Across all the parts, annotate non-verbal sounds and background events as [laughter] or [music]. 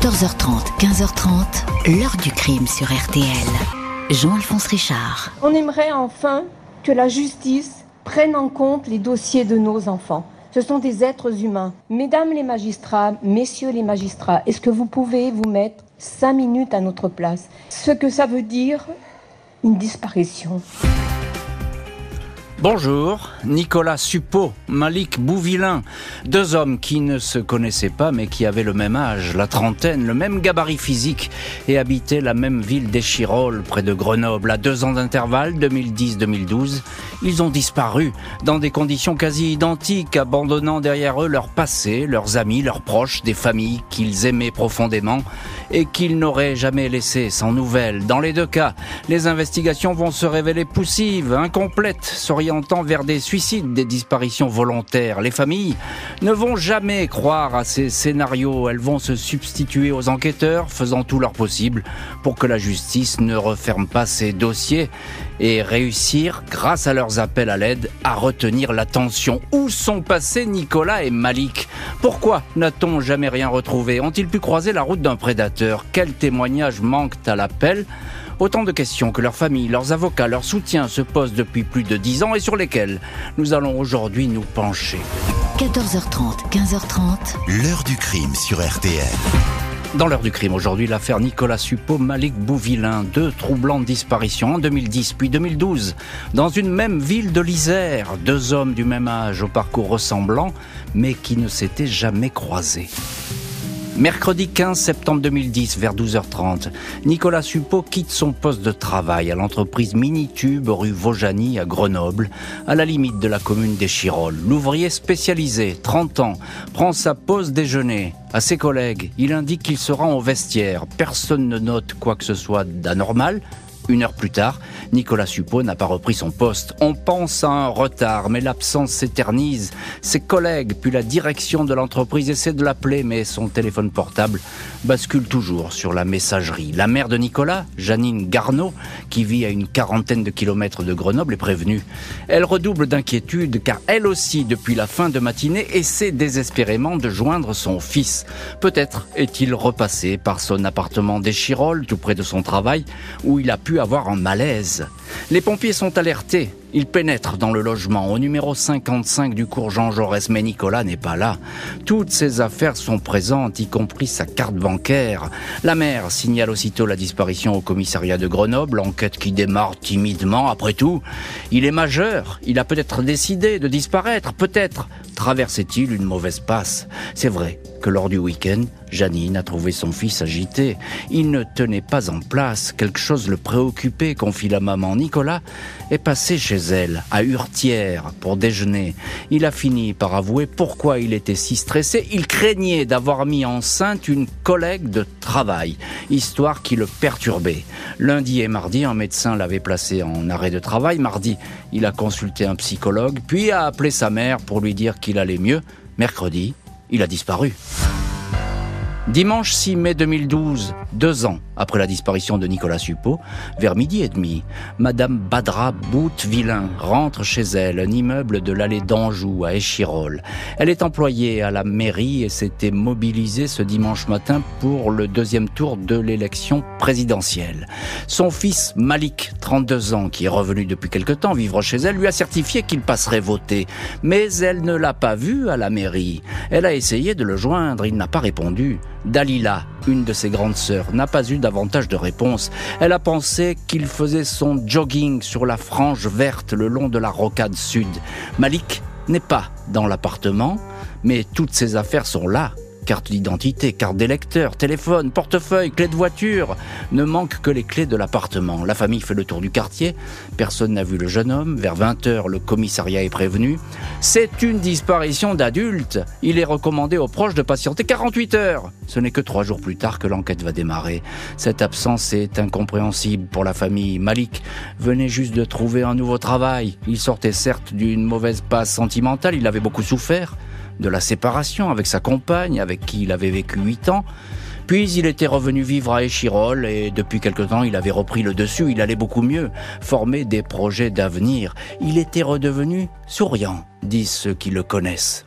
14h30, 15h30, l'heure du crime sur RTL. Jean-Alphonse Richard. On aimerait enfin que la justice prenne en compte les dossiers de nos enfants. Ce sont des êtres humains. Mesdames les magistrats, messieurs les magistrats, est-ce que vous pouvez vous mettre cinq minutes à notre place? Ce que ça veut dire, une disparition. Bonjour, Nicolas Suppot, Malik Bouvillain, deux hommes qui ne se connaissaient pas mais qui avaient le même âge, la trentaine, le même gabarit physique et habitaient la même ville d'Échirolles, près de Grenoble, à deux ans d'intervalle, 2010-2012. Ils ont disparu dans des conditions quasi identiques, abandonnant derrière eux leur passé, leurs amis, leurs proches, des familles qu'ils aimaient profondément et qu'ils n'auraient jamais laissé sans nouvelles. Dans les deux cas, les investigations vont se révéler poussives, incomplètes, s'orientant vers des suicides, des disparitions volontaires. Les familles ne vont jamais croire à ces scénarios. Elles vont se substituer aux enquêteurs, faisant tout leur possible pour que la justice ne referme pas ces dossiers et réussir, grâce à leurs appels à l'aide, à retenir l'attention. Où sont passés Nicolas et Malik? Pourquoi n'a-t-on jamais rien retrouvé? Ont-ils pu croiser la route d'un prédateur? Quels témoignages manquent à l'appel? Autant de questions que leurs familles, leurs avocats, leurs soutiens se posent depuis plus de dix ans et sur lesquelles nous allons aujourd'hui nous pencher. 14h30, 15h30. L'heure du crime sur RTL. Dans l'heure du crime aujourd'hui, l'affaire Nicolas Suppot, Malik Bouvillain, deux troublantes disparitions en 2010 puis 2012. Dans une même ville de l'Isère, deux hommes du même âge au parcours ressemblant, mais qui ne s'étaient jamais croisés. Mercredi 15 septembre 2010, vers 12h30, Nicolas Suppot quitte son poste de travail à l'entreprise Minitube rue Vaujany à Grenoble, à la limite de la commune d'Échirolles. L'ouvrier spécialisé, 30 ans, prend sa pause déjeuner. À ses collègues, il indique qu'il se rend au vestiaire. Personne ne note quoi que ce soit d'anormal. Une heure plus tard, Nicolas Suppot n'a pas repris son poste. On pense à un retard, mais l'absence s'éternise. Ses collègues, puis la direction de l'entreprise essaient de l'appeler, mais son téléphone portable bascule toujours sur la messagerie. La mère de Nicolas, Janine Garneau, qui vit à une quarantaine de kilomètres de Grenoble, est prévenue. Elle redouble d'inquiétude, car elle aussi, depuis la fin de matinée, essaie désespérément de joindre son fils. Peut-être est-il repassé par son appartement d'Échirolles, tout près de son travail, où il a pu avoir un malaise. Les pompiers sont alertés. Ils pénètrent dans le logement au numéro 55 du cours Jean Jaurès, mais Nicolas n'est pas là. Toutes ses affaires sont présentes, y compris sa carte bancaire. La mère signale aussitôt la disparition au commissariat de Grenoble, enquête qui démarre timidement. Après tout, il est majeur, il a peut-être décidé de disparaître, peut-être traversait-il une mauvaise passe. C'est vrai que lors du week-end, Janine a trouvé son fils agité. Il ne tenait pas en place, quelque chose le préoccupait, confie la maman. Nicolas est passé chez elle, à Hurtière, pour déjeuner. Il a fini par avouer pourquoi il était si stressé. Il craignait d'avoir mis enceinte une collègue de travail, histoire qui le perturbait. Lundi et mardi, un médecin l'avait placé en arrêt de travail. Mardi, il a consulté un psychologue, puis a appelé sa mère pour lui dire qu'il allait mieux. Mercredi, il a disparu. Dimanche 6 mai 2012, deux ans après la disparition de Nicolas Suppot, vers midi et demi, Madame Badra Bout-Villain rentre chez elle, un immeuble de l'allée d'Anjou à Échirolles. Elle est employée à la mairie et s'était mobilisée ce dimanche matin pour le deuxième tour de l'élection présidentielle. Son fils Malik, 32 ans, qui est revenu depuis quelque temps vivre chez elle, lui a certifié qu'il passerait voter. Mais elle ne l'a pas vu à la mairie. Elle a essayé de le joindre, il n'a pas répondu. Dalila, une de ses grandes sœurs, n'a pas eu davantage de réponse. Elle a pensé qu'il faisait son jogging sur la frange verte le long de la rocade sud. Malik n'est pas dans l'appartement, mais toutes ses affaires sont là, carte d'identité, carte d'électeur, téléphone, portefeuille, clé de voiture. Ne manquent que les clés de l'appartement. La famille fait le tour du quartier. Personne n'a vu le jeune homme. Vers 20h, le commissariat est prévenu. C'est une disparition d'adulte. Il est recommandé aux proches de patienter 48 heures. Ce n'est que trois jours plus tard que l'enquête va démarrer. Cette absence est incompréhensible pour la famille. Malik venait juste de trouver un nouveau travail. Il sortait certes d'une mauvaise passe sentimentale. Il avait beaucoup souffert de la séparation avec sa compagne, avec qui il avait vécu huit ans. Puis il était revenu vivre à Échirolles et depuis quelque temps il avait repris le dessus, il allait beaucoup mieux, former des projets d'avenir. Il était redevenu souriant, disent ceux qui le connaissent.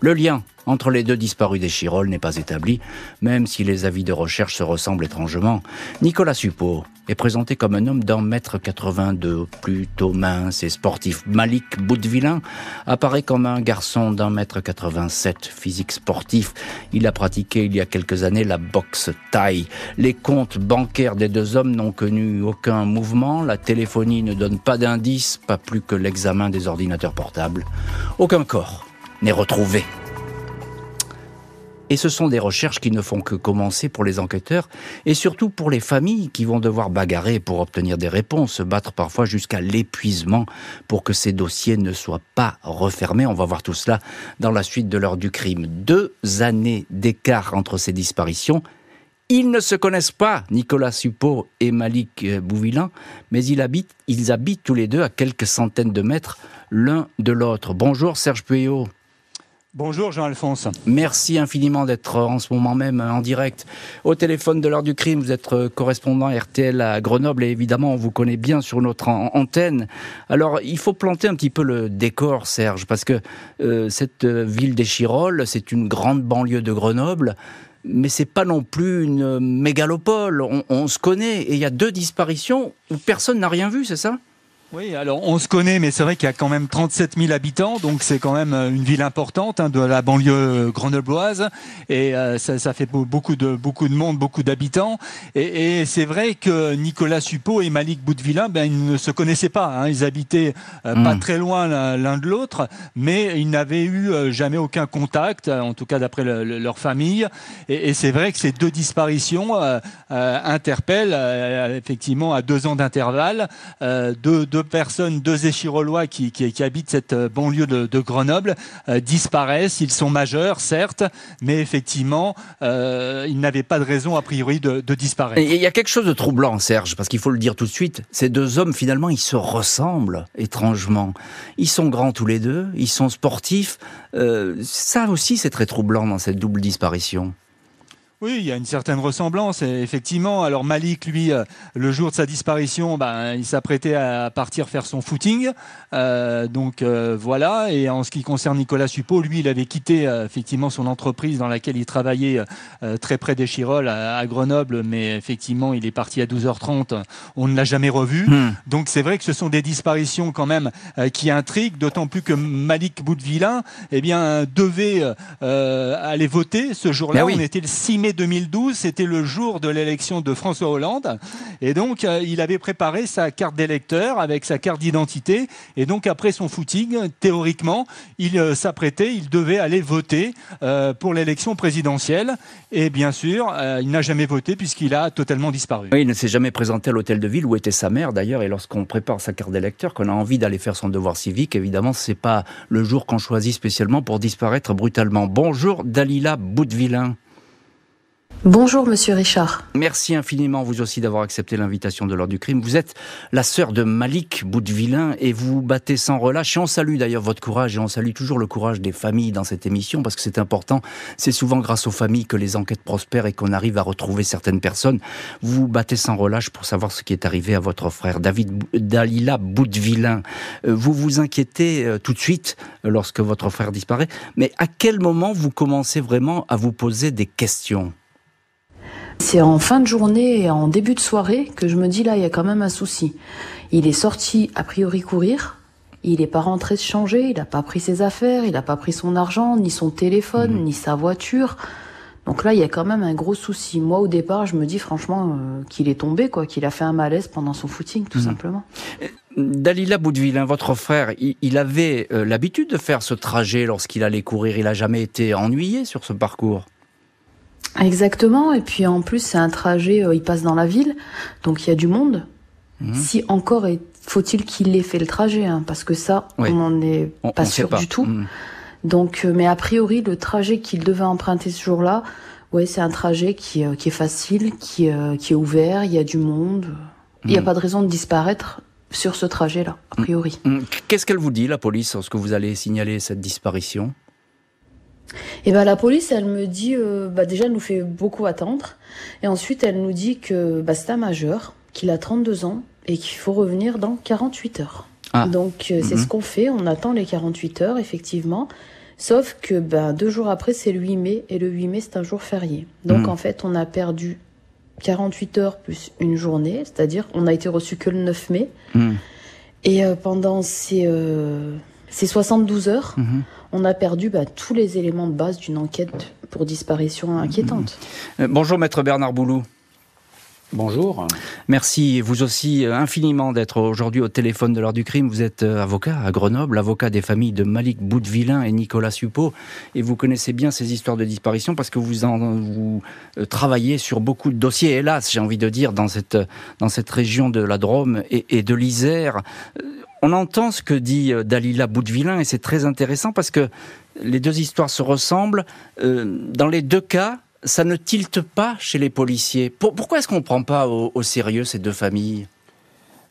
Le lien entre les deux disparus des Chirolles n'est pas établi, même si les avis de recherche se ressemblent étrangement. Nicolas Suppot est présenté comme un homme d'un mètre 82, plutôt mince et sportif. Malik Boudvillain apparaît comme un garçon d'un mètre 87, physique sportif. Il a pratiqué il y a quelques années la boxe taille. Les comptes bancaires des deux hommes n'ont connu aucun mouvement. La téléphonie ne donne pas d'indices, pas plus que l'examen des ordinateurs portables. Aucun corps n'est retrouvé. Et ce sont des recherches qui ne font que commencer pour les enquêteurs et surtout pour les familles qui vont devoir bagarrer pour obtenir des réponses, se battre parfois jusqu'à l'épuisement pour que ces dossiers ne soient pas refermés. On va voir tout cela dans la suite de l'heure du crime. Deux années d'écart entre ces disparitions. Ils ne se connaissent pas, Nicolas Suppot et Malik Bouvillain, mais ils habitent, ils habitent tous les deux à quelques centaines de mètres l'un de l'autre. Bonjour Serge Pueyo. Bonjour Jean-Alphonse. Merci infiniment d'être en ce moment même en direct au téléphone de l'heure du crime. Vous êtes euh, correspondant RTL à Grenoble et évidemment on vous connaît bien sur notre antenne. Alors il faut planter un petit peu le décor Serge parce que euh, cette euh, ville des Chirolles c'est une grande banlieue de Grenoble mais c'est pas non plus une mégalopole. On se connaît et il y a deux disparitions où personne n'a rien vu, c'est ça? Oui, alors on se connaît, mais c'est vrai qu'il y a quand même 37 000 habitants, donc c'est quand même euh, une ville importante hein, de la banlieue euh, grenobloise, et euh, ça, ça, fait beaucoup de beaucoup de monde, beaucoup d'habitants. Et, et c'est vrai que Nicolas Suppot et Malik Boudvillain, ben ils ne se connaissaient pas. Hein, ils habitaient pas hmm. très loin l'un de l'autre, mais ils n'avaient eu jamais aucun contact, en tout cas d'après le, leur famille. Et, et c'est vrai que ces deux disparitions interpellent effectivement à deux ans d'intervalle deux, deux deux personnes, deux échirolois qui, habitent cette euh, banlieue de, Grenoble euh, disparaissent. Ils sont majeurs, certes, mais effectivement, euh, ils n'avaient pas de raison a priori de, disparaître. il y a quelque chose de troublant, Serge, parce qu'il faut le dire tout de suite. Ces deux hommes, finalement, ils se ressemblent étrangement. Ils sont grands tous les deux, ils sont sportifs. ça aussi, c'est très troublant dans cette double disparition. Oui, il y a une certaine ressemblance, effectivement. Alors Malik, lui, euh, le jour de sa disparition, ben, il s'apprêtait à partir faire son footing. Euh, donc euh, voilà. Et en ce qui concerne Nicolas Suppot, lui, il avait quitté effectivement son entreprise dans laquelle il travaillait très près des Chirolles, à, Grenoble, mais effectivement, il est parti à 12h30. On ne l'a jamais revu. Hmm. Donc c'est vrai que ce sont des disparitions quand même qui intriguent, d'autant plus que Malik Boudvillain, eh bien, devait aller voter ce jour-là. Ben On était le 6 mai 2012, c'était le jour de l'élection de François Hollande. Et donc, euh, il avait préparé sa carte d'électeur avec sa carte d'identité. Et donc, après son footing, théoriquement, il euh, s'apprêtait, il devait aller voter euh, pour l'élection présidentielle. Et bien sûr, il n'a jamais voté puisqu'il a totalement disparu. il ne s'est jamais présenté à l'hôtel de ville où était sa mère d'ailleurs. Et lorsqu'on prépare sa carte d'électeur, qu'on a envie d'aller faire son devoir civique, évidemment, c'est pas le jour qu'on choisit spécialement pour disparaître brutalement. Bonjour Dalila Boudvillain. Bonjour Monsieur Richard. Merci infiniment vous aussi d'avoir accepté l'invitation de l'ordre du crime. Vous êtes la sœur de Malik Boudvillain et vous battez sans relâche. Et on salue d'ailleurs votre courage et on salue toujours le courage des familles dans cette émission parce que c'est important. C'est souvent grâce aux familles que les enquêtes prospèrent et qu'on arrive à retrouver certaines personnes. Vous battez sans relâche pour savoir ce qui est arrivé à votre frère David Dalila Boudvillain. Euh, vous vous inquiétez euh, tout de suite lorsque votre frère disparaît. Mais à quel moment vous commencez vraiment à vous poser des questions? C'est en fin de journée et en début de soirée que je me dis là, il y a quand même un souci. Il est sorti a priori courir. Il n'est pas rentré se changer, il n'a pas pris ses affaires, il n'a pas pris son argent, ni son téléphone, mhm. ni sa voiture. Donc là, il y a quand même un gros souci. Moi, au départ, je me dis franchement euh, qu'il est tombé, quoi, qu'il a fait un malaise pendant son footing, tout mhm. simplement. Dalila Boudville, votre frère, il, avait euh, l'habitude de faire ce trajet lorsqu'il allait courir. Il n'a jamais été ennuyé sur ce parcours. Exactement. Et puis en plus, c'est un trajet, euh, il passe dans la ville, donc il y a du monde. Mhm. Si encore faut-il qu'il ait fait le trajet, hein, parce que ça, on n'en est pas sûr du tout. Mhm. Donc, euh, mais a priori, le trajet qu'il devait emprunter ce jour-là, ouais, c'est un trajet qui, euh, qui est facile, qui, qui est ouvert, il y a du monde. Il n'y a mhm. pas de raison de disparaître sur ce trajet-là, a priori. Qu'est-ce qu'elle vous dit, la police, lorsque vous allez signaler cette disparition? Et ben la police, elle me dit, euh, bah déjà, elle nous fait beaucoup attendre. Et ensuite, elle nous dit que bah, c'est un majeur, qu'il a 32 ans et qu'il faut revenir dans 48 heures. Ah. Donc, euh, c'est mhm. ce qu'on fait. On attend les 48 heures, effectivement. Sauf que ben, deux jours après, c'est le 8 mai, et le 8 mai, c'est un jour férié. Donc hmm. en fait, on a perdu 48 heures plus une journée, c'est-à-dire on a été reçu que le 9 mai. Hmm. Et euh, pendant ces, euh, ces 72 heures, hmm. on a perdu ben, tous les éléments de base d'une enquête pour disparition inquiétante. Euh, bonjour maître Bernard Boulou. Bonjour. Merci vous aussi euh, infiniment d'être aujourd'hui au téléphone de l'heure du crime. Vous êtes euh, avocat à Grenoble, avocat des familles de Malik Boudvillain et Nicolas Suppot. Et vous connaissez bien ces histoires de disparition parce que vous, en, vous travaillez sur beaucoup de dossiers, hélas, j'ai envie de dire, dans cette, dans cette région de la Drôme et, et de l'Isère. On entend ce que dit Dalila Boudvillain et c'est très intéressant parce que les deux histoires se ressemblent. Dans les deux cas, ça ne tilte pas chez les policiers. pourquoi est-ce qu'on ne prend pas au, sérieux ces deux familles?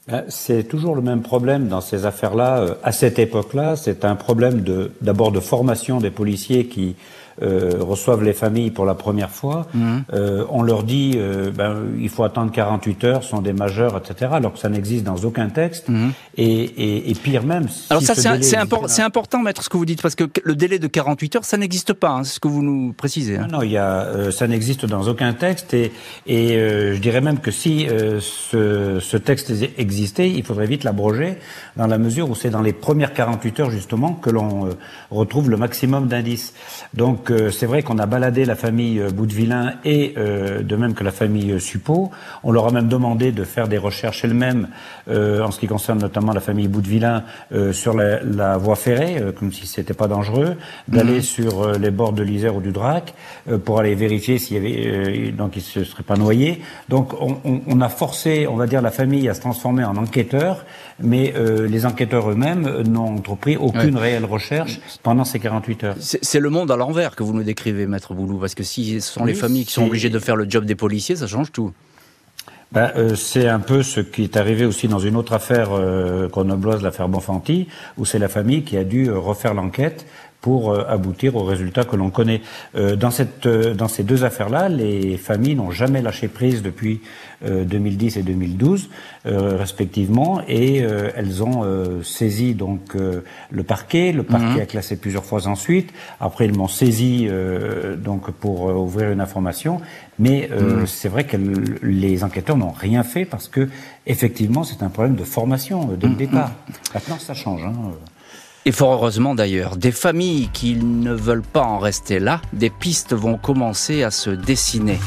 Ben, c'est toujours le même problème dans ces affaires-là. Euh, à cette époque-là, c'est un problème d'abord de formation des policiers qui euh, reçoivent les familles pour la première fois, mhm. euh, on leur dit euh, ben, il faut attendre 48 heures, sont des majeurs, etc. Alors que ça n'existe dans aucun texte. Mhm. Et, et, et, pire même. Alors ça c'est important, maître, ce que vous dites, parce que le délai de 48 heures, ça n'existe pas. Hein, c'est ce que vous nous précisez. Hein. Non, il y a, euh, ça n'existe dans aucun texte. Et, et euh, je dirais même que si ce, ce texte existait, il faudrait vite l'abroger, dans la mesure où c'est dans les premières 48 heures justement que l'on retrouve le maximum d'indices. Donc c'est vrai qu'on a baladé la famille euh, Boudevillain et euh, de même que la famille euh, Suppot. On leur a même demandé de faire des recherches elles-mêmes en ce qui concerne notamment la famille Boudevillain sur la, voie ferrée, comme si c'était pas dangereux, d'aller mhm. sur les bords de l'Isère ou du Drac pour aller vérifier s'il y avait donc ils se seraient pas noyés. Donc on, on, a forcé, on va dire, la famille à se transformer en enquêteur, mais les enquêteurs eux-mêmes n'ont entrepris aucune réelle recherche pendant ces 48 heures. C'est le monde à l'envers que vous nous décrivez, Maître Boulou Parce que si ce sont les familles qui sont obligées de faire le job des policiers, ça change tout. Ben, euh, c'est un peu ce qui est arrivé aussi dans une autre affaire euh, grenobloise, l'affaire Bonfanti, où c'est la famille qui a dû euh, refaire l'enquête pour euh, aboutir au résultat que l'on connaît. dans, cette, dans ces deux affaires-là, les familles n'ont jamais lâché prise depuis 2010 et 2012, respectivement, et elles ont saisi donc le parquet. Le parquet mhm. a classé plusieurs fois ensuite. Après, ils m'ont saisi donc pour ouvrir une information. Mais euh, mm. c'est vrai que les enquêteurs n'ont rien fait parce que effectivement c'est un problème de formation euh, dès le mm. départ. Mm. Maintenant ça change. Hein. Et fort heureusement d'ailleurs, des familles qui ne veulent pas en rester là, des pistes vont commencer à se dessiner.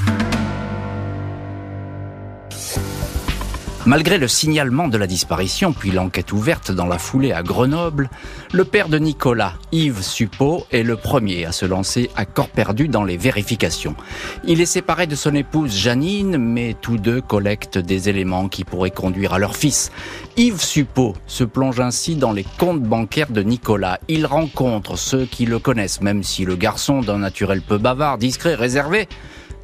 Malgré le signalement de la disparition, puis l'enquête ouverte dans la foulée à Grenoble, le père de Nicolas, Yves Suppot, est le premier à se lancer à corps perdu dans les vérifications. Il est séparé de son épouse Janine, mais tous deux collectent des éléments qui pourraient conduire à leur fils. Yves Suppot se plonge ainsi dans les comptes bancaires de Nicolas. Il rencontre ceux qui le connaissent, même si le garçon d'un naturel peu bavard, discret, réservé,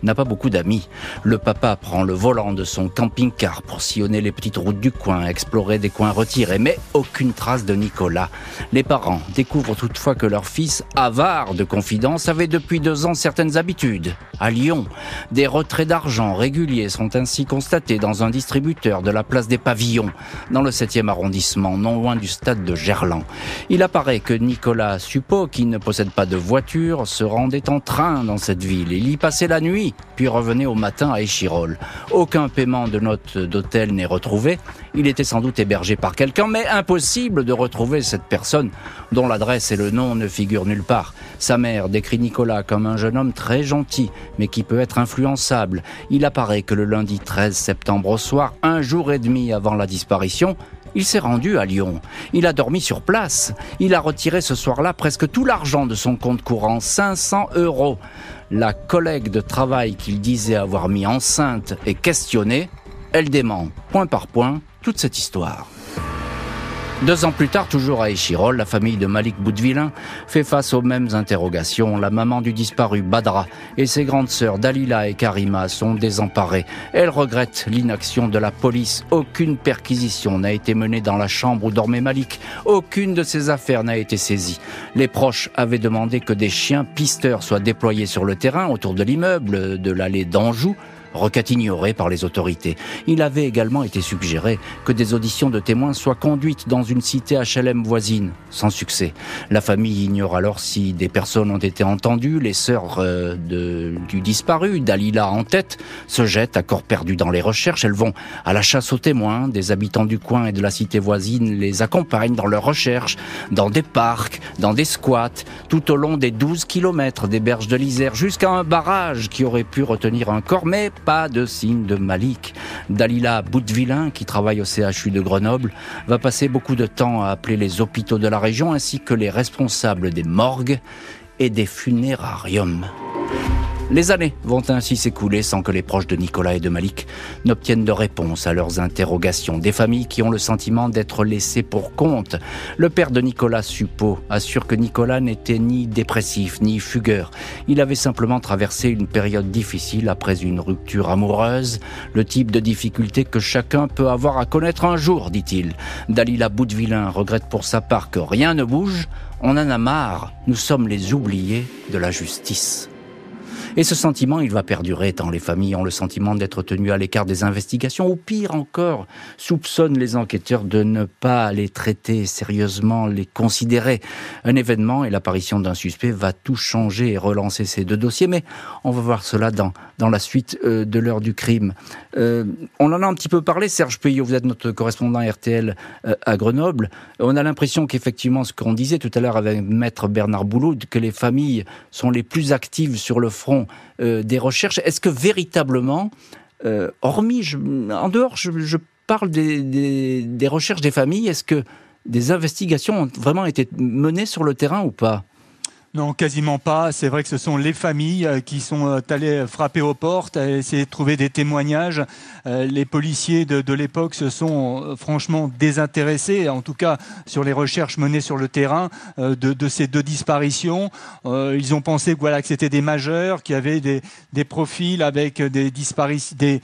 n'a pas beaucoup d'amis. Le papa prend le volant de son camping-car pour sillonner les petites routes du coin, explorer des coins retirés, mais aucune trace de Nicolas. Les parents découvrent toutefois que leur fils, avare de confidence, avait depuis deux ans certaines habitudes. À Lyon, des retraits d'argent réguliers sont ainsi constatés dans un distributeur de la place des Pavillons, dans le 7e arrondissement, non loin du stade de Gerland. Il apparaît que Nicolas Suppot, qui ne possède pas de voiture, se rendait en train dans cette ville. Il y passait la nuit puis revenait au matin à Échirol. Aucun paiement de note d'hôtel n'est retrouvé. Il était sans doute hébergé par quelqu'un, mais impossible de retrouver cette personne dont l'adresse et le nom ne figurent nulle part. Sa mère décrit Nicolas comme un jeune homme très gentil, mais qui peut être influençable. Il apparaît que le lundi 13 septembre au soir, un jour et demi avant la disparition, il s'est rendu à Lyon. Il a dormi sur place. Il a retiré ce soir-là presque tout l'argent de son compte courant, 500 euros. La collègue de travail qu'il disait avoir mis enceinte est questionnée. Elle dément, point par point, toute cette histoire. Deux ans plus tard, toujours à Échirol, la famille de Malik Boudvillain fait face aux mêmes interrogations. La maman du disparu, Badra, et ses grandes sœurs, Dalila et Karima, sont désemparées. Elles regrettent l'inaction de la police. Aucune perquisition n'a été menée dans la chambre où dormait Malik. Aucune de ses affaires n'a été saisie. Les proches avaient demandé que des chiens pisteurs soient déployés sur le terrain autour de l'immeuble de l'allée d'Anjou requête ignorée par les autorités. Il avait également été suggéré que des auditions de témoins soient conduites dans une cité HLM voisine, sans succès. La famille ignore alors si des personnes ont été entendues. Les sœurs euh, du disparu, Dalila en tête, se jettent à corps perdu dans les recherches. Elles vont à la chasse aux témoins. Des habitants du coin et de la cité voisine les accompagnent dans leurs recherches, dans des parcs, dans des squats, tout au long des 12 kilomètres des berges de l'Isère, jusqu'à un barrage qui aurait pu retenir un corps, mais pas de signe de Malik. Dalila Boutvillain, qui travaille au CHU de Grenoble, va passer beaucoup de temps à appeler les hôpitaux de la région ainsi que les responsables des morgues et des funérariums. Les années vont ainsi s'écouler sans que les proches de Nicolas et de Malik n'obtiennent de réponse à leurs interrogations. Des familles qui ont le sentiment d'être laissées pour compte. Le père de Nicolas Suppot assure que Nicolas n'était ni dépressif ni fugueur. Il avait simplement traversé une période difficile après une rupture amoureuse, le type de difficulté que chacun peut avoir à connaître un jour, dit-il. Dalila Boutvillain regrette pour sa part que rien ne bouge. On en a marre. Nous sommes les oubliés de la justice. Et ce sentiment, il va perdurer tant les familles ont le sentiment d'être tenues à l'écart des investigations, ou pire encore, soupçonnent les enquêteurs de ne pas les traiter sérieusement, les considérer. Un événement et l'apparition d'un suspect va tout changer et relancer ces deux dossiers, mais on va voir cela dans, dans la suite euh, de l'heure du crime. Euh, on en a un petit peu parlé, Serge Payot, vous êtes notre correspondant RTL euh, à Grenoble. On a l'impression qu'effectivement, ce qu'on disait tout à l'heure avec maître Bernard Boulot, que les familles sont les plus actives sur le front euh, des recherches. Est-ce que véritablement, euh, hormis, en dehors, je, parle des, des recherches des familles, est-ce que des investigations ont vraiment été menées sur le terrain ou pas? Non, quasiment pas. C'est vrai que ce sont les familles euh, qui sont euh, allées frapper aux portes, essayer de trouver des témoignages. Euh, les policiers de, l'époque se sont franchement désintéressés, en tout cas sur les recherches menées sur le terrain de, ces deux disparitions. Ils ont pensé que, voilà, que c'était des majeurs, qui avaient des, des profils avec des, des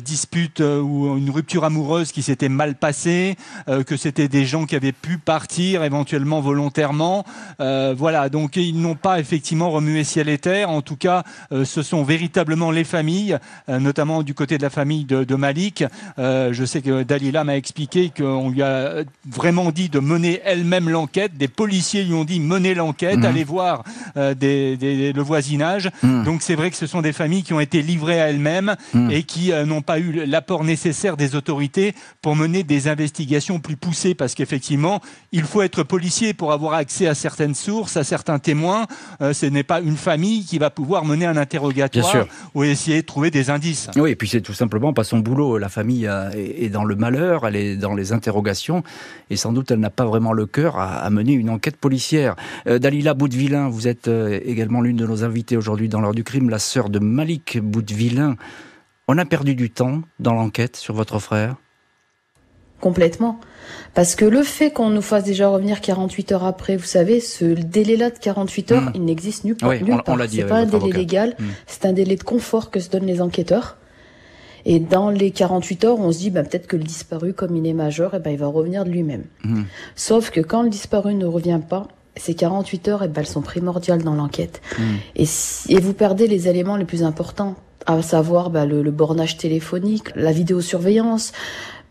disputes ou une rupture amoureuse qui s'était mal passée, que c'était des gens qui avaient pu partir éventuellement volontairement. Voilà, donc ils n'ont pas effectivement remué ciel et terre. En tout cas, euh, ce sont véritablement les familles, euh, notamment du côté de la famille de, Malik. Euh, je sais que Dalila m'a expliqué qu'on lui a vraiment dit de mener elle-même l'enquête. Des policiers lui ont dit mener l'enquête, mmh. aller voir le voisinage. Mmh. Donc c'est vrai que ce sont des familles qui ont été livrées à elles-mêmes mmh. et qui n'ont pas eu l'apport nécessaire des autorités pour mener des investigations plus poussées. Parce qu'effectivement, il faut être policier pour avoir accès à certaines sources, à certains témoins euh, ce n'est pas une famille qui va pouvoir mener un interrogatoire ou essayer de trouver des indices. Oui, et puis c'est tout simplement pas son boulot. La famille euh, est dans le malheur, elle est dans les interrogations, et sans doute elle n'a pas vraiment le cœur à, mener une enquête policière. Euh, Dalila Boutvillain, vous êtes également l'une de nos invités aujourd'hui dans l'heure du crime, la sœur de Malik Boutvillain. On a perdu du temps dans l'enquête sur votre frère? Complètement. Parce que le fait qu'on nous fasse déjà revenir 48 heures après, vous savez, ce délai-là de 48 heures, hmm. il n'existe nulle, oui, nulle part. C'est pas un délai légal, hmm. c'est un délai de confort que se donnent les enquêteurs. Et dans les 48 heures, on se dit bah, peut-être que le disparu, comme il est majeur, et eh ben, il va revenir de lui-même. Hmm. Sauf que quand le disparu ne revient pas, ces 48 heures, et eh ben, elles sont primordiales dans l'enquête. Et, et vous perdez les éléments les plus importants à savoir bah, le, le, bornage téléphonique, la vidéosurveillance,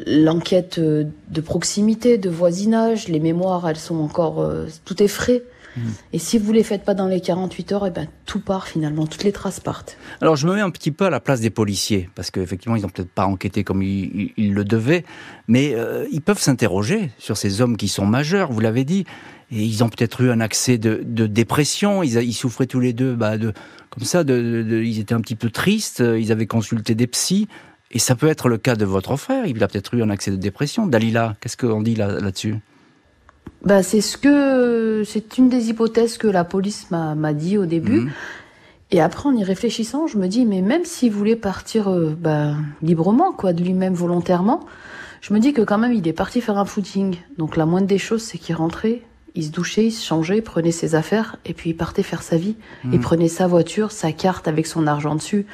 l'enquête euh, de proximité, de voisinage, les mémoires, elles sont encore, euh, tout est frais. Mmh. Et si vous les faites pas dans les 48 heures, et eh ben tout part finalement, toutes les traces partent. Alors je me mets un petit peu à la place des policiers, parce qu'effectivement ils n'ont peut-être pas enquêté comme ils, le devaient, mais euh, ils peuvent s'interroger sur ces hommes qui sont majeurs, vous l'avez dit, et ils ont peut-être eu un accès de, de dépression, ils, ils, souffraient tous les deux, bah, de, comme ça, de, de, ils étaient un petit peu tristes, ils avaient consulté des psys. Et ça peut être le cas de votre frère. Il a peut-être eu un accès de dépression. Dalila, qu'est-ce qu'on dit là-dessus? Bah, c'est ce que c'est une des hypothèses que la police m'a dit au début. Mhm. Et après, en y réfléchissant, je me dis, mais même s'il voulait partir euh, bah, librement, quoi, de lui-même volontairement, je me dis que quand même, il est parti faire un footing. Donc la moindre des choses, c'est qu'il rentrait, il se douchait, il se changeait, prenait ses affaires et puis il partait faire sa vie. Il mhm. prenait sa voiture, sa carte avec son argent dessus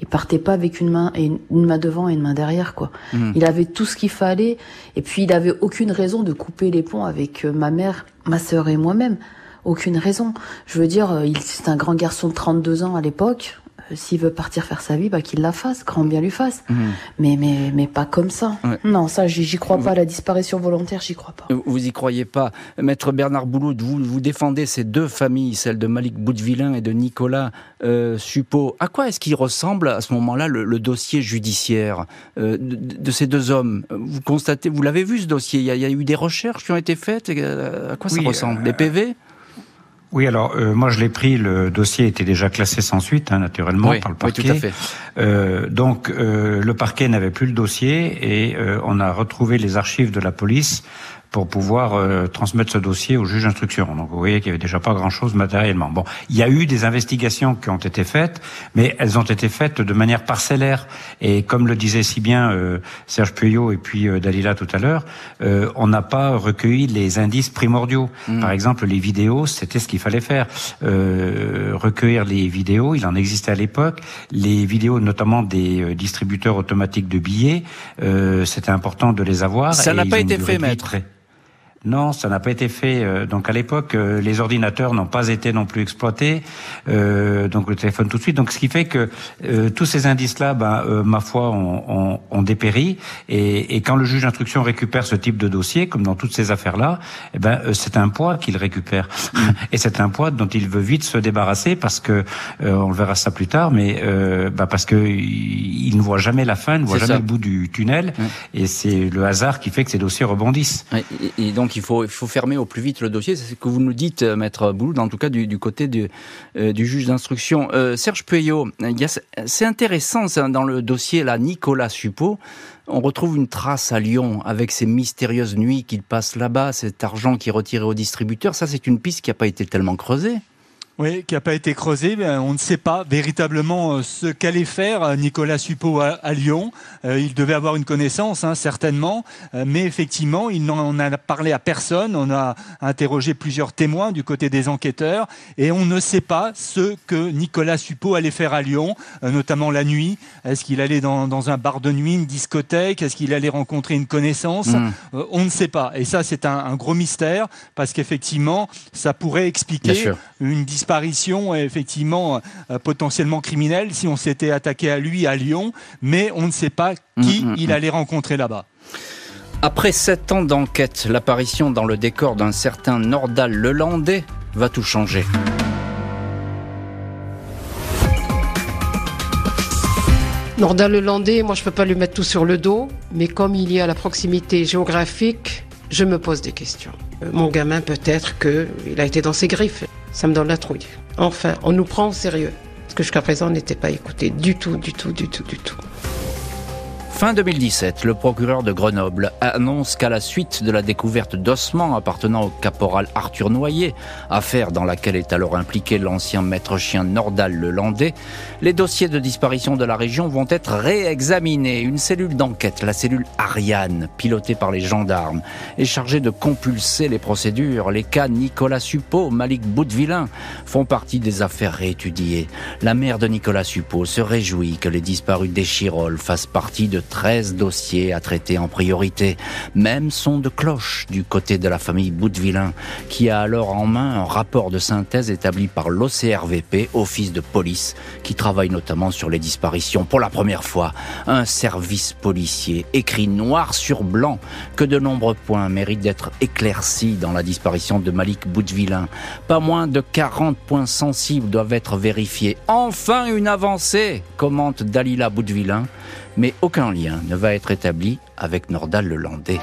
il partait pas avec une main et une, main devant et une main derrière quoi. Hmm. Il avait tout ce qu'il fallait et puis il avait aucune raison de couper les ponts avec euh, ma mère, ma sœur et moi-même. Aucune raison. Je veux dire, euh, il c'est un grand garçon de 32 ans à l'époque. S'il veut partir faire sa vie, bah, qu'il la fasse, grand bien lui fasse. Mmh. Mais, mais, mais pas comme ça. Non, ça, j'y crois pas. La disparition volontaire, j'y crois pas. Vous y croyez pas. Maître Bernard Bouloud, vous, vous défendez ces deux familles, celle de Malik Boudvillain et de Nicolas euh, À quoi est-ce qu'il ressemble à ce moment-là le, dossier judiciaire euh, de, ces deux hommes? Vous constatez, vous l'avez vu ce dossier? Il y, a, eu des recherches qui ont été faites. Euh, à quoi ça ressemble? Des PV oui, alors euh, moi je l'ai pris, le dossier était déjà classé sans suite, hein, naturellement, par le parquet. Oui, tout à fait. Euh, donc euh, le parquet n'avait plus le dossier et euh, on a retrouvé les archives de la police pour pouvoir euh, transmettre ce dossier au juge d'instruction. Donc vous voyez qu'il y avait déjà pas grand-chose matériellement. Bon, il y a eu des investigations qui ont été faites, mais elles ont été faites de manière parcellaire. Et comme le disait si bien euh, Serge Puyot et puis euh, Dalila tout à l'heure, on n'a pas recueilli les indices primordiaux. Hmm. Par exemple, les vidéos, c'était ce qu'il fallait faire. recueillir les vidéos, il en existait à l'époque. Les vidéos, notamment des distributeurs automatiques de billets, c'était important de les avoir. Ça n'a pas été fait, maître. Non, ça n'a pas été fait. Euh, donc à l'époque, euh, les ordinateurs n'ont pas été non plus exploités, euh, donc le téléphone tout de suite. Donc ce qui fait que tous ces indices-là, ben, ma foi, ont, ont, dépéri. Et, et, quand le juge d'instruction récupère ce type de dossier, comme dans toutes ces affaires-là, eh ben c'est un poids qu'il récupère. Mm. [laughs] et c'est un poids dont il veut vite se débarrasser parce que on le verra ça plus tard, mais ben, parce que il ne voit jamais la fin, il ne voit jamais le bout du tunnel. Et c'est le hasard qui fait que ces dossiers rebondissent. et donc il faut, il faut fermer au plus vite le dossier. C'est ce que vous nous dites, euh, Maître Bouloud, en tout cas du, côté du, euh, du juge d'instruction. Euh, Serge Puyot, c'est intéressant dans le dossier là, Nicolas Suppot. On retrouve une trace à Lyon avec ces mystérieuses nuits qu'il passe là-bas, cet argent qui est retiré au distributeur. Ça, c'est une piste qui n'a pas été tellement creusée. Oui, qui n'a pas été creusé. On ne sait pas véritablement euh, ce qu'allait faire euh, Nicolas Suppot à, Lyon. Euh, il devait avoir une connaissance, hein, certainement, mais effectivement, il n'en a parlé à personne. On a interrogé plusieurs témoins du côté des enquêteurs, et on ne sait pas ce que Nicolas Suppot allait faire à Lyon, notamment la nuit. Est-ce qu'il allait dans, un bar de nuit, une discothèque? Est-ce qu'il allait rencontrer une connaissance? Hmm. On ne sait pas. Et ça, c'est un, gros mystère, parce qu'effectivement, ça pourrait expliquer une disparition disparition effectivement euh, potentiellement criminelle si on s'était attaqué à lui à Lyon, mais on ne sait pas qui mm, mm, il mm. allait rencontrer là-bas. Après sept ans d'enquête, l'apparition dans le décor d'un certain Nordal Lelandais va tout changer. Nordal Lelandais, moi je peux pas lui mettre tout sur le dos, mais comme il y a la proximité géographique, je me pose des questions. Euh, mon gamin peut-être qu'il a été dans ses griffes ça me donne la trouille. Enfin, on nous prend au sérieux. Parce que jusqu'à présent, on n'était pas écouté du tout, du tout, du tout, du tout. Fin 2017, le procureur de Grenoble annonce qu'à la suite de la découverte d'ossements appartenant au caporal Arthur Noyer, affaire dans laquelle est alors impliqué l'ancien maître chien Nordal le Landais, les dossiers de disparition de la région vont être réexaminés. Une cellule d'enquête, la cellule Ariane, pilotée par les gendarmes, est chargée de compulser les procédures. Les cas Nicolas Suppot, Malik Boutvillain font partie des affaires réétudiées. La mère de Nicolas Suppot se réjouit que les disparus d'Échirol fassent partie de 13 dossiers à traiter en priorité. Même son de cloche du côté de la famille Boutvillain, qui a alors en main un rapport de synthèse établi par l'OCRVP, Office de police, qui travaille notamment sur les disparitions. Pour la première fois, un service policier écrit noir sur blanc que de nombreux points méritent d'être éclaircis dans la disparition de Malik Boutvillain. Pas moins de 40 points sensibles doivent être vérifiés. Enfin une avancée, commente Dalila Boutvillain, mais aucun lien ne va être établi avec Nordal le Landais.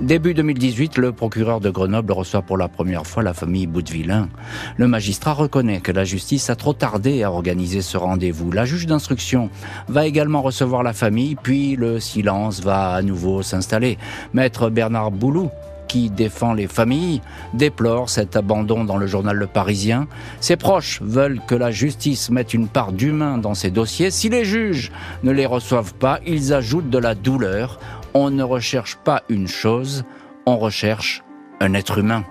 Début 2018, le procureur de Grenoble reçoit pour la première fois la famille Boutvillain. Le magistrat reconnaît que la justice a trop tardé à organiser ce rendez-vous. La juge d'instruction va également recevoir la famille, puis le silence va à nouveau s'installer. Maître Bernard Boulou qui défend les familles, déplore cet abandon dans le journal Le Parisien. Ses proches veulent que la justice mette une part d'humain dans ces dossiers. Si les juges ne les reçoivent pas, ils ajoutent de la douleur. On ne recherche pas une chose, on recherche un être humain.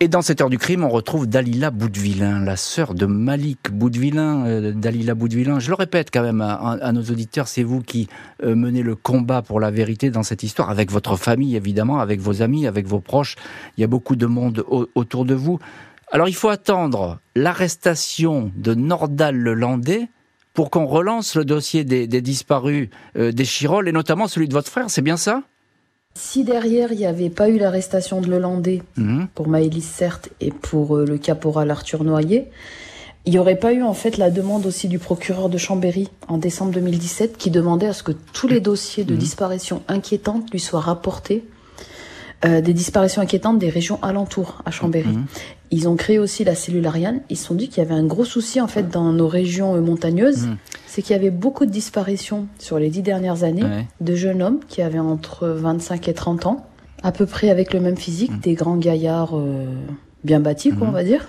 Et dans cette heure du crime, on retrouve Dalila Boudvillain, la sœur de Malik Boudvillain. Euh, Dalila Boudvillain, je le répète quand même à, nos auditeurs, c'est vous qui euh, menez le combat pour la vérité dans cette histoire, avec votre famille évidemment, avec vos amis, avec vos proches. Il y a beaucoup de monde autour de vous. Alors il faut attendre l'arrestation de Nordal le Landais pour qu'on relance le dossier des, disparus euh, des Chirol et notamment celui de votre frère, c'est bien ça? Si derrière il n'y avait pas eu l'arrestation de Lelandais, mhm. pour Maëlys certes, et pour euh, le caporal Arthur Noyer, il n'y aurait pas eu en fait la demande aussi du procureur de Chambéry en décembre 2017 qui demandait à ce que tous les dossiers de mhm. disparition inquiétantes lui soient rapportés euh, des disparitions inquiétantes des régions alentours à Chambéry. Mhm. Ils ont créé aussi la cellule Ariane. Ils se sont dit qu'il y avait un gros souci en fait dans nos régions euh, montagneuses, mhm. C'est qu'il y avait beaucoup de disparitions sur les dix dernières années de jeunes hommes qui avaient entre 25 et 30 ans, à peu près avec le même physique, mhm. des grands gaillards euh, bien bâtis, quoi, on va dire.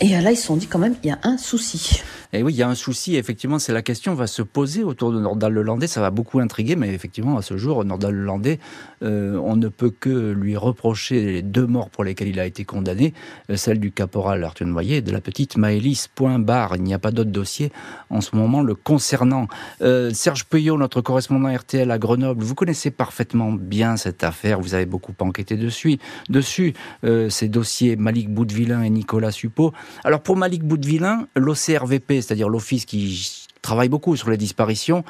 Et là, ils se sont dit quand même, il y a un souci. Et oui, il y a un souci. Effectivement, c'est la question va se poser autour de Nordal Lelandais. Ça va beaucoup intriguer, mais effectivement, à ce jour, Nordal Lelandais, euh, on ne peut que lui reprocher les deux morts pour lesquelles il a été condamné, euh, celle du caporal Arthur Noyer et de la petite Maëlys Point barre. Il n'y a pas d'autre dossier en ce moment le concernant. Euh, Serge Peuillot, notre correspondant RTL à Grenoble, vous connaissez parfaitement bien cette affaire. Vous avez beaucoup enquêté dessus. Dessus, ces dossiers Malik Boudvillain et Nicolas Suppot. Alors pour Malik Boudvillain, l'OCRVP, c'est-à-dire l'office qui travaille beaucoup sur les disparitions,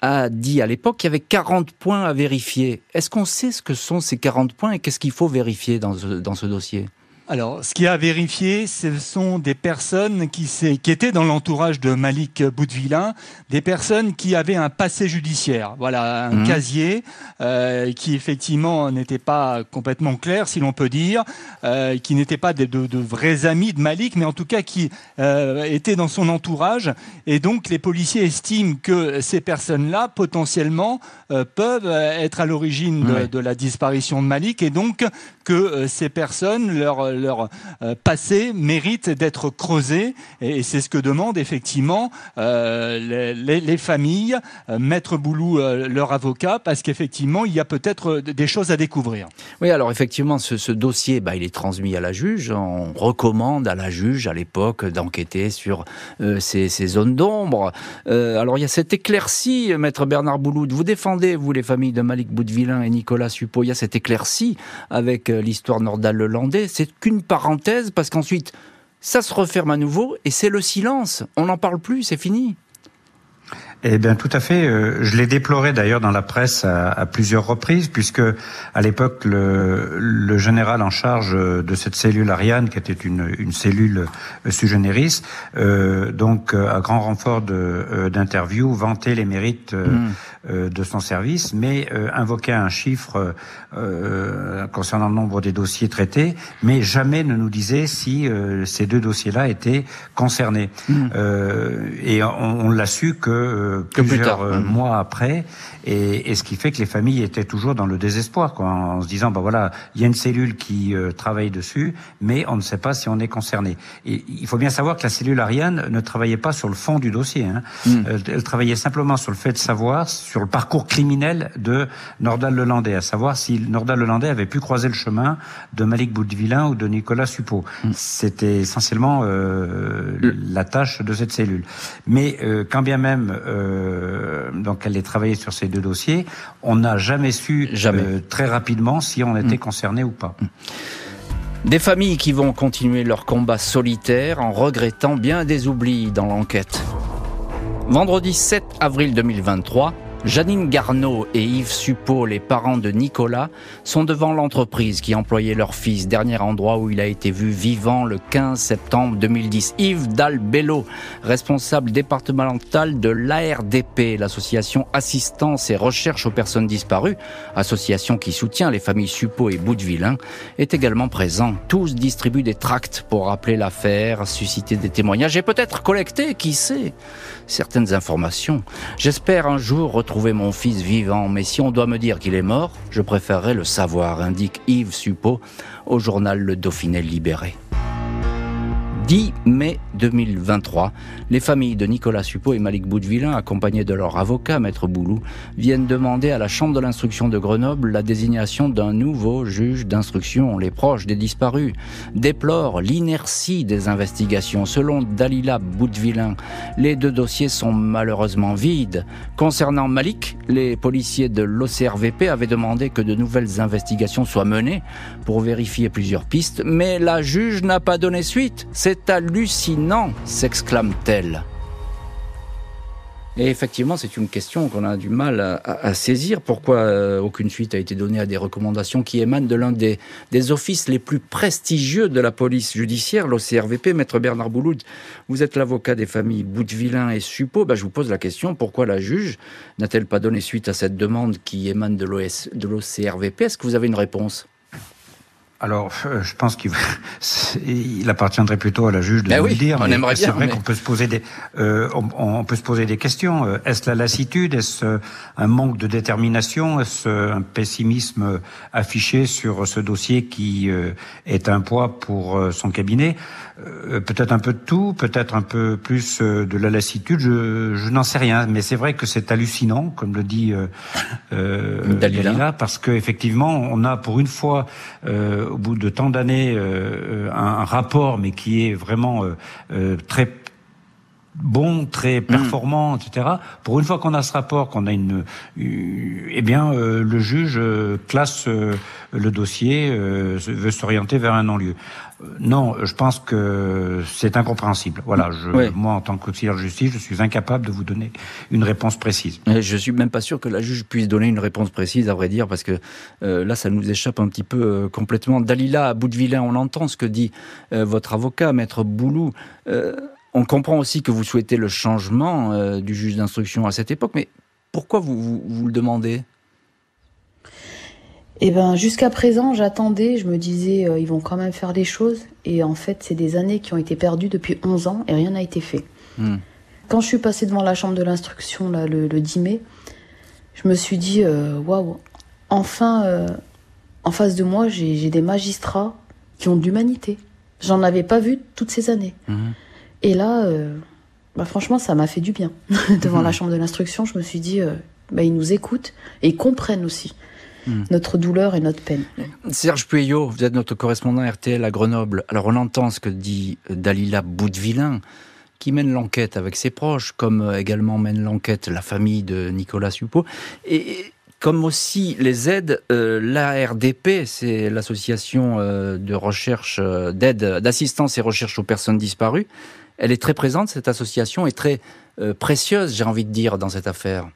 a dit à l'époque qu'il y avait 40 points à vérifier. Est-ce qu'on sait ce que sont ces 40 points et qu'est-ce qu'il faut vérifier dans ce, dossier? Alors, ce qui a vérifié, ce sont des personnes qui, qui étaient dans l'entourage de Malik Boudvillain, des personnes qui avaient un passé judiciaire. Voilà, un mmh. casier euh, qui effectivement n'était pas complètement clair, si l'on peut dire, euh, qui n'étaient pas de, de, vrais amis de Malik, mais en tout cas qui euh, étaient dans son entourage. Et donc, les policiers estiment que ces personnes-là, potentiellement, peuvent être à l'origine de, de, la disparition de Malik, et donc que ces personnes, leur leur euh, passé mérite d'être creusé et, c'est ce que demandent effectivement euh, les, familles, euh, Maître Boulou, leur avocat, parce qu'effectivement, il y a peut-être des choses à découvrir. Oui, alors effectivement, ce, dossier, bah, il est transmis à la juge. On recommande à la juge, à l'époque, d'enquêter sur ces, zones d'ombre. alors, il y a cette éclaircie, Maître Bernard Boulou, vous défendez, vous, les familles de Malik Boudvillain et Nicolas Suppot, il y a cette éclaircie avec l'histoire nordal-lelandais. C'est qu'une parenthèse parce qu'ensuite, ça se referme à nouveau et c'est le silence. On n'en parle plus, c'est fini. Eh bien, tout à fait. Euh, je l'ai déploré d'ailleurs dans la presse à, plusieurs reprises, puisque à l'époque, le, le, général en charge de cette cellule Ariane, qui était une, une cellule euh, sui generis, euh, donc à grand renfort d'interviews, vantait les mérites mmh. De son service, mais invoquait un chiffre concernant le nombre des dossiers traités, mais jamais ne nous disait si ces deux dossiers-là étaient concernés. Mmh. et on, on l'a su que plusieurs euh, mois après, et, et, ce qui fait que les familles étaient toujours dans le désespoir, quoi, en se disant, bah voilà, il y a une cellule qui euh, travaille dessus, mais on ne sait pas si on est concerné. Et il faut bien savoir que la cellule Ariane ne travaillait pas sur le fond du dossier. Hein. Hmm. Euh, elle travaillait simplement sur le fait de savoir, sur le parcours criminel de Nordal Lelandais, à savoir si Nordal Lelandais avait pu croiser le chemin de Malik Boudvillain ou de Nicolas Suppot. Hmm. C'était essentiellement la tâche de cette cellule. Mais quand bien même euh, donc elle est travaillée sur ces deux dossiers. On n'a jamais su euh, très rapidement si on était mm. concerné ou pas. Mm. Des familles qui vont continuer leur combat solitaire en regrettant bien des oublis dans l'enquête. Vendredi 7 avril 2023, Janine Garneau et Yves Suppot, les parents de Nicolas, sont devant l'entreprise qui employait leur fils, dernier endroit où il a été vu vivant le 15 septembre 2010. Yves Dalbello, responsable départemental de l'ARDP, l'association Assistance et Recherche aux personnes disparues, association qui soutient les familles Suppot et Boutevillain, est également présent. Tous distribuent des tracts pour rappeler l'affaire, susciter des témoignages et peut-être collecter, qui sait, certaines informations. J'espère un jour retrouver mon fils vivant, mais si on doit me dire qu'il est mort, je préférerais le savoir, indique Yves Suppot au journal Le Dauphiné Libéré. 10 mai 2023, les familles de Nicolas Suppot et Malik Boudvillain, accompagnés de leur avocat, Maître Boulou, viennent demander à la Chambre de l'instruction de Grenoble la désignation d'un nouveau juge d'instruction. Les proches des disparus déplorent l'inertie des investigations. Selon Dalila Boudvillain, les deux dossiers sont malheureusement vides. Concernant Malik, les policiers de l'OCRVP avaient demandé que de nouvelles investigations soient menées pour vérifier plusieurs pistes, mais la juge n'a pas donné suite. C'est hallucinant, s'exclame-t-elle. Et effectivement, c'est une question qu'on a du mal à, saisir. Pourquoi euh, aucune suite a été donnée à des recommandations qui émanent de l'un des, offices les plus prestigieux de la police judiciaire, l'OCRVP, Maître Bernard Bouloud Vous êtes l'avocat des familles Boutvillain et Suppot. Ben, je vous pose la question, pourquoi la juge n'a-t-elle pas donné suite à cette demande qui émane de l'OCRVP Est-ce que vous avez une réponse? Alors, euh, je pense qu'il [laughs] il appartiendrait plutôt à la juge de ben nous le dire. On aimerait C'est vrai qu'on peut se poser des, euh, on, peut se poser des questions. Euh, est-ce la lassitude? Est-ce un manque de détermination? Est-ce un pessimisme affiché sur ce dossier qui est un poids pour son cabinet? Peut-être un peu de tout, peut-être un peu plus de la lassitude. Je, je n'en sais rien, mais c'est vrai que c'est hallucinant, comme le dit euh, Dalila, parce qu'effectivement, on a pour une fois au bout de tant d'années euh, un, rapport, mais qui est vraiment euh, euh, très bon, très mm. performant, etc. Pour une fois qu'on a ce rapport, qu'on a une, eh bien, le juge classe le dossier, veut s'orienter vers un non-lieu. Non, je pense que c'est incompréhensible. Voilà, je, moi, en tant qu'auxiliaire de justice, je suis incapable de vous donner une réponse précise. Je suis même pas sûr que la juge puisse donner une réponse précise, à vrai dire, parce que euh, là, ça nous échappe un petit peu euh, complètement. Dalila, à bout de vilain, on entend ce que dit euh, votre avocat, maître Boulou. On comprend aussi que vous souhaitez le changement du juge d'instruction à cette époque, mais pourquoi vous, vous le demandez? Eh ben jusqu'à présent, j'attendais, je me disais euh, ils vont quand même faire des choses et en fait, c'est des années qui ont été perdues depuis 11 ans et rien n'a été fait. Hmm. Quand je suis passée devant la chambre de l'instruction là le, 10 mai, je me suis dit euh, waouh, enfin euh, en face de moi, j'ai des magistrats qui ont de l'humanité. J'en avais pas vu toutes ces années. Hmm. Et là bah, franchement, ça m'a fait du bien. [laughs] devant la chambre de l'instruction, je me suis dit bah, ils nous écoutent et ils comprennent aussi. Hmm. notre douleur et notre peine. Serge Pueyo, vous êtes notre correspondant RTL à Grenoble. Alors on entend ce que dit Dalila Boudvillain, qui mène l'enquête avec ses proches, comme euh, également mène l'enquête la famille de Nicolas Suppot. Et comme aussi les aides, euh, l'ARDP, c'est l'association euh, de recherche, d'aide, d'assistance et recherche aux personnes disparues. Elle est très présente, cette association, est très précieuse, j'ai envie de dire, dans cette affaire.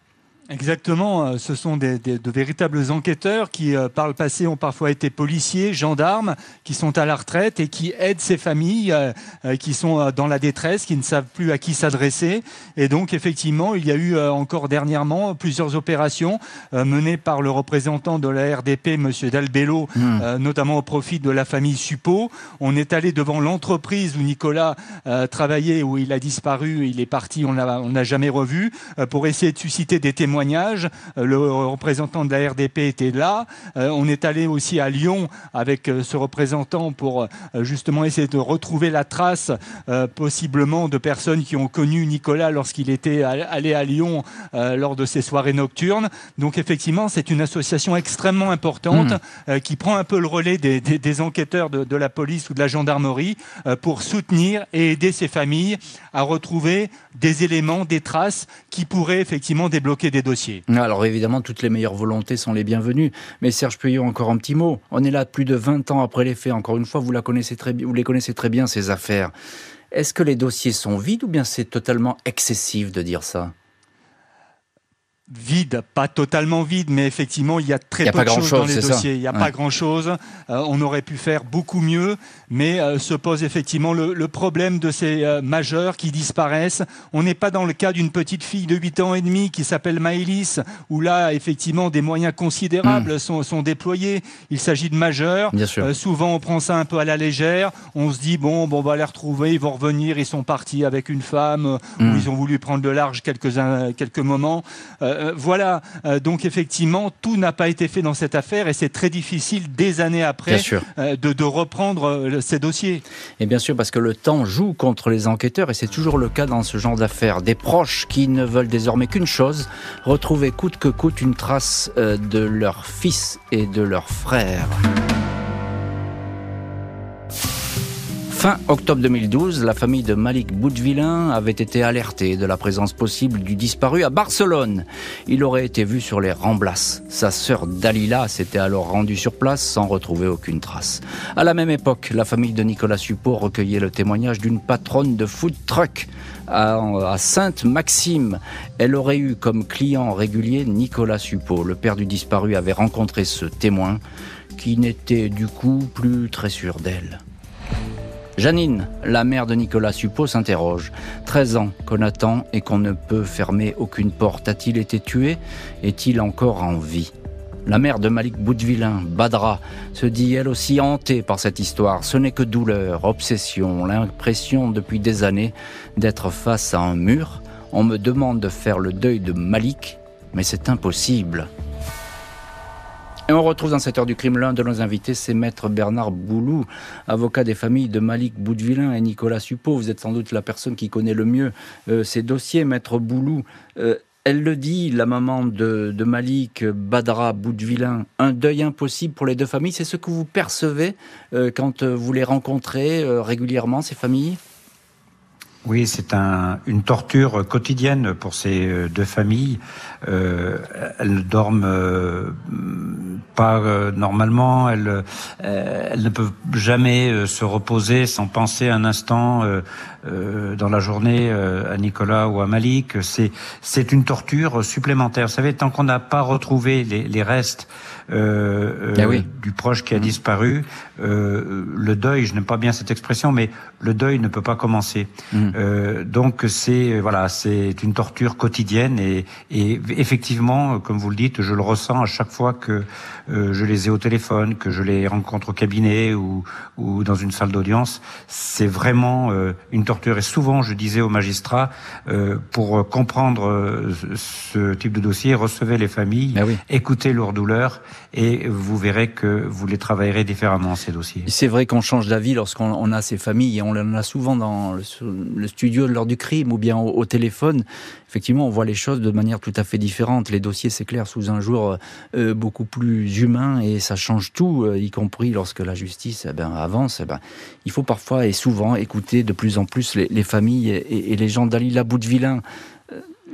Exactement, euh, ce sont des, de véritables enquêteurs qui, euh, par le passé, ont parfois été policiers, gendarmes, qui sont à la retraite et qui aident ces familles euh, qui sont dans la détresse, qui ne savent plus à qui s'adresser. Et donc, effectivement, il y a eu encore dernièrement plusieurs opérations menées par le représentant de la RDP, M. Dalbello, hmm. notamment au profit de la famille Suppot. On est allé devant l'entreprise où Nicolas travaillait, où il a disparu, il est parti, on n'a jamais revu, pour essayer de susciter des témoignages euh, le représentant de la RDP était là. Euh, on est allé aussi à Lyon avec euh, ce représentant pour justement essayer de retrouver la trace possiblement de personnes qui ont connu Nicolas lorsqu'il était allé à Lyon lors de ses soirées nocturnes. Donc effectivement, c'est une association extrêmement importante mmh. qui prend un peu le relais des, enquêteurs de, de, la police ou de la gendarmerie pour soutenir et aider ces familles à retrouver des éléments, des traces qui pourraient effectivement débloquer des alors évidemment, toutes les meilleures volontés sont les bienvenues. Mais Serge Puyot, encore un petit mot. On est là plus de 20 ans après les faits. Encore une fois, vous, la connaissez très, vous les connaissez très bien, ces affaires. Est-ce que les dossiers sont vides ou bien c'est totalement excessif de dire ça? Vide, pas totalement vide, mais effectivement, il y a très peu de choses dans les dossiers. Il n'y a pas grand-chose. Euh, on aurait pu faire beaucoup mieux, mais euh, se pose effectivement le, problème de ces euh, majeurs qui disparaissent. On n'est pas dans le cas d'une petite fille de 8 ans et demi qui s'appelle Maëlys, où là, effectivement, des moyens considérables hmm. sont, sont, déployés. Il s'agit de majeurs. souvent, on prend ça un peu à la légère. On se dit, bon, bon on va les retrouver, ils vont revenir, ils sont partis avec une femme, ou hmm. ils ont voulu prendre le large quelques, quelques moments voilà, donc effectivement, tout n'a pas été fait dans cette affaire et c'est très difficile des années après de, de, reprendre ces dossiers. Et bien sûr, parce que le temps joue contre les enquêteurs et c'est toujours le cas dans ce genre d'affaires. Des proches qui ne veulent désormais qu'une chose, retrouver coûte que coûte une trace de leur fils et de leur frère. Fin octobre 2012, la famille de Malik Boudvillain avait été alertée de la présence possible du disparu à Barcelone. Il aurait été vu sur les Ramblas. Sa sœur Dalila s'était alors rendue sur place sans retrouver aucune trace. À la même époque, la famille de Nicolas Suppot recueillait le témoignage d'une patronne de food truck à, Sainte-Maxime. Elle aurait eu comme client régulier Nicolas Suppot. Le père du disparu avait rencontré ce témoin qui n'était du coup plus très sûr d'elle. Janine, la mère de Nicolas Suppot, s'interroge. 13 ans qu'on attend et qu'on ne peut fermer aucune porte. A-t-il été tué? Est-il encore en vie? La mère de Malik Boudvillain, Badra, se dit elle aussi hantée par cette histoire. Ce n'est que douleur, obsession, l'impression depuis des années d'être face à un mur. On me demande de faire le deuil de Malik, mais c'est impossible. Et on retrouve dans cette heure du crime l'un de nos invités, c'est maître Bernard Boulou, avocat des familles de Malik Boudvillain et Nicolas Suppot. Vous êtes sans doute la personne qui connaît le mieux euh, ces dossiers, maître Boulou. Euh, elle le dit, la maman de, Malik, Badra, Boudvillain, un deuil impossible pour les deux familles. C'est ce que vous percevez euh, quand vous les rencontrez régulièrement, ces familles? Oui, c'est un, une torture quotidienne pour ces euh, deux familles. Euh, elles dorment euh, pas euh, normalement, elles, elles ne peuvent jamais se reposer sans penser un instant dans la journée à Nicolas ou à Malik. C'est, c'est une torture supplémentaire. Vous savez, tant qu'on n'a pas retrouvé les, les restes euh, ah du proche qui a disparu, euh, le deuil, je n'aime pas bien cette expression, mais le deuil ne peut pas commencer. Mmh. Euh, donc c'est voilà, c'est une torture quotidienne et, et, effectivement, comme vous le dites, je le ressens à chaque fois que euh, je les ai au téléphone, que je les rencontre au cabinet ou, ou dans une salle d'audience. C'est vraiment euh, une torture. Et souvent, je disais aux magistrats, euh, pour comprendre ce type de dossier, recevez les familles, ah écoutez leurs douleurs et vous verrez que vous les travaillerez différemment, ces dossiers. C'est vrai qu'on change d'avis lorsqu'on a ces familles, et on en a souvent dans le, studio lors du crime ou bien au, téléphone. Effectivement, on voit les choses de manière tout à fait différente. Les dossiers s'éclairent sous un jour euh, beaucoup plus humain et ça change tout, euh, y compris lorsque la justice eh ben, avance. Eh ben, il faut parfois et souvent écouter de plus en plus les, familles et, les gens d'Alila Boudvillain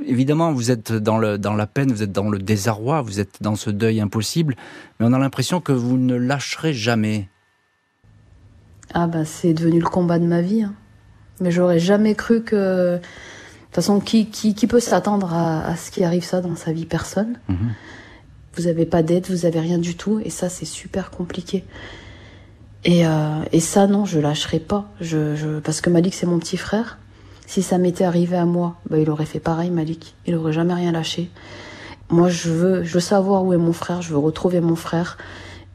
évidemment, vous êtes dans, le, dans la peine, vous êtes dans le désarroi, vous êtes dans ce deuil impossible, mais on a l'impression que vous ne lâcherez jamais. Ah bah c'est devenu le combat de ma vie. Hein. Mais j'aurais jamais cru que... De toute façon, qui, qui, qui peut s'attendre à, ce qui arrive ça dans sa vie? Personne. Mhm. Vous n'avez pas d'aide, vous avez rien du tout, et ça c'est super compliqué. Et, euh, et ça non, je lâcherai pas. Je, je... Parce que Malik c'est mon petit frère. Si ça m'était arrivé à moi, bah, il aurait fait pareil, Malik. Il aurait jamais rien lâché. Moi, je veux, je veux savoir où est mon frère. Je veux retrouver mon frère.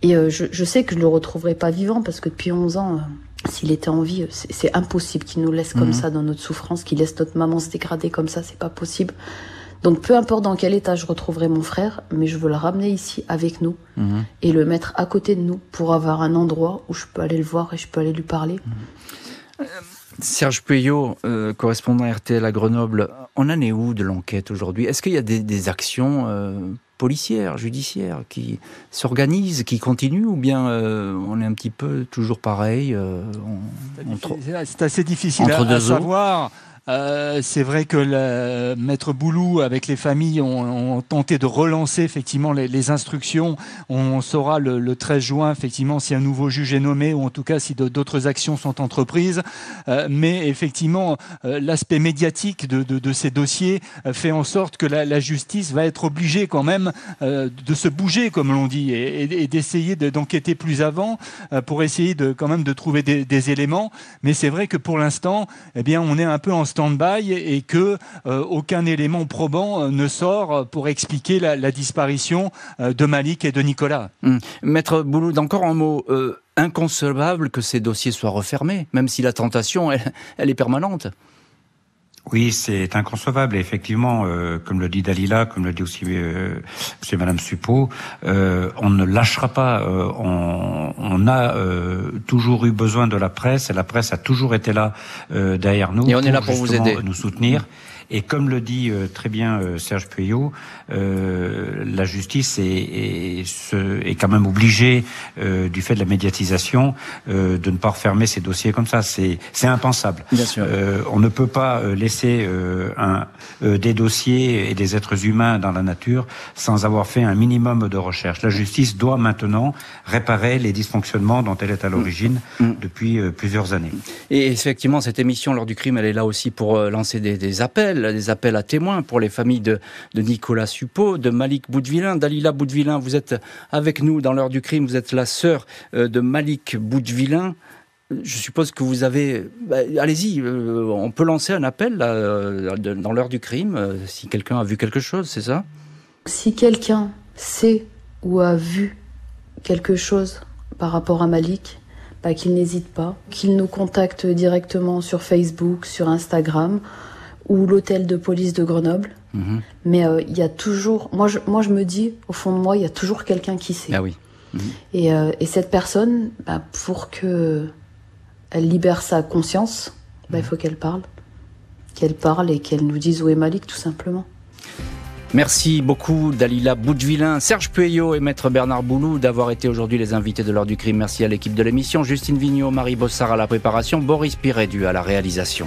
Et euh, je, je, sais que je le retrouverai pas vivant parce que depuis 11 ans, euh, s'il était en vie, c'est impossible qu'il nous laisse comme mhm. ça dans notre souffrance, qu'il laisse notre maman se dégrader comme ça. C'est pas possible. Donc peu importe dans quel état je retrouverai mon frère, mais je veux le ramener ici avec nous mhm. et le mettre à côté de nous pour avoir un endroit où je peux aller le voir et je peux aller lui parler. Mhm. Serge Puyot, euh, correspondant RTL à Grenoble, on en est où de l'enquête aujourd'hui? Est-ce qu'il y a des, actions euh, policières, judiciaires qui s'organisent, qui continuent, ou bien euh, on est un petit peu toujours pareil C'est assez difficile à, savoir. Euh, c'est vrai que maître Boulou, avec les familles, ont, tenté de relancer effectivement les, instructions. On saura le, 13 juin effectivement si un nouveau juge est nommé ou en tout cas si d'autres actions sont entreprises. Euh, mais effectivement, euh, l'aspect médiatique de, ces dossiers fait en sorte que la, justice va être obligée quand même de se bouger, comme l'on dit, et, d'essayer d'enquêter plus avant pour essayer de quand même de trouver des, éléments. Mais c'est vrai que pour l'instant, eh bien, on est un peu en et que euh, aucun élément probant euh, ne sort pour expliquer la, disparition euh, de Malik et de Nicolas. Hum. Maître Bouloud, encore un mot. inconcevable que ces dossiers soient refermés, même si la tentation, elle, est permanente. Oui, c'est inconcevable. Et effectivement, euh, comme le dit Dalila, comme le dit aussi euh. Madame Suppot, euh, on ne lâchera pas. Euh, on, on, a toujours eu besoin de la presse et la presse a toujours été là derrière nous. Et on est là pour vous aider, nous soutenir. Et comme le dit euh, très bien euh, Serge Puyot, euh, la justice est, est, est, quand même obligée, du fait de la médiatisation, de ne pas refermer ces dossiers comme ça. C'est impensable. Bien sûr. on ne peut pas laisser un, des dossiers et des êtres humains dans la nature sans avoir fait un minimum de recherche. La justice doit maintenant réparer les dysfonctionnements dont elle est à l'origine mm. Mm. depuis plusieurs années. Et effectivement, cette émission lors du crime, elle est là aussi pour lancer des, des appels des appels à témoins pour les familles de, Nicolas Suppot, de Malik Boudvillain, Dalila Boudvillain. Vous êtes avec nous dans l'heure du crime. Vous êtes la sœur euh, de Malik Boudvillain. Je suppose que vous avez. Bah, allez-y, euh, on peut lancer un appel euh, dans l'heure du crime si quelqu'un a vu quelque chose, c'est ça? Si quelqu'un sait ou a vu quelque chose par rapport à Malik, bah, qu'il n'hésite pas, qu'il nous contacte directement sur Facebook, sur Instagram ou l'hôtel de police de Grenoble. Mhm. Mais euh, il y a toujours, moi je, moi je me dis, au fond de moi, il y a toujours quelqu'un qui sait. Ah oui. Mhm. Et, euh, et, cette personne, bah, pour que elle libère sa conscience, bah, il faut qu'elle parle, qu'elle parle et qu'elle nous dise où est Malik, tout simplement. Merci beaucoup Dalila Boudvillain, Serge Pueyo et Maître Bernard Boulou d'avoir été aujourd'hui les invités de l'heure du crime. Merci à l'équipe de l'émission, Justine Vignot, Marie Bossard à la préparation, Boris Pirédu à la réalisation.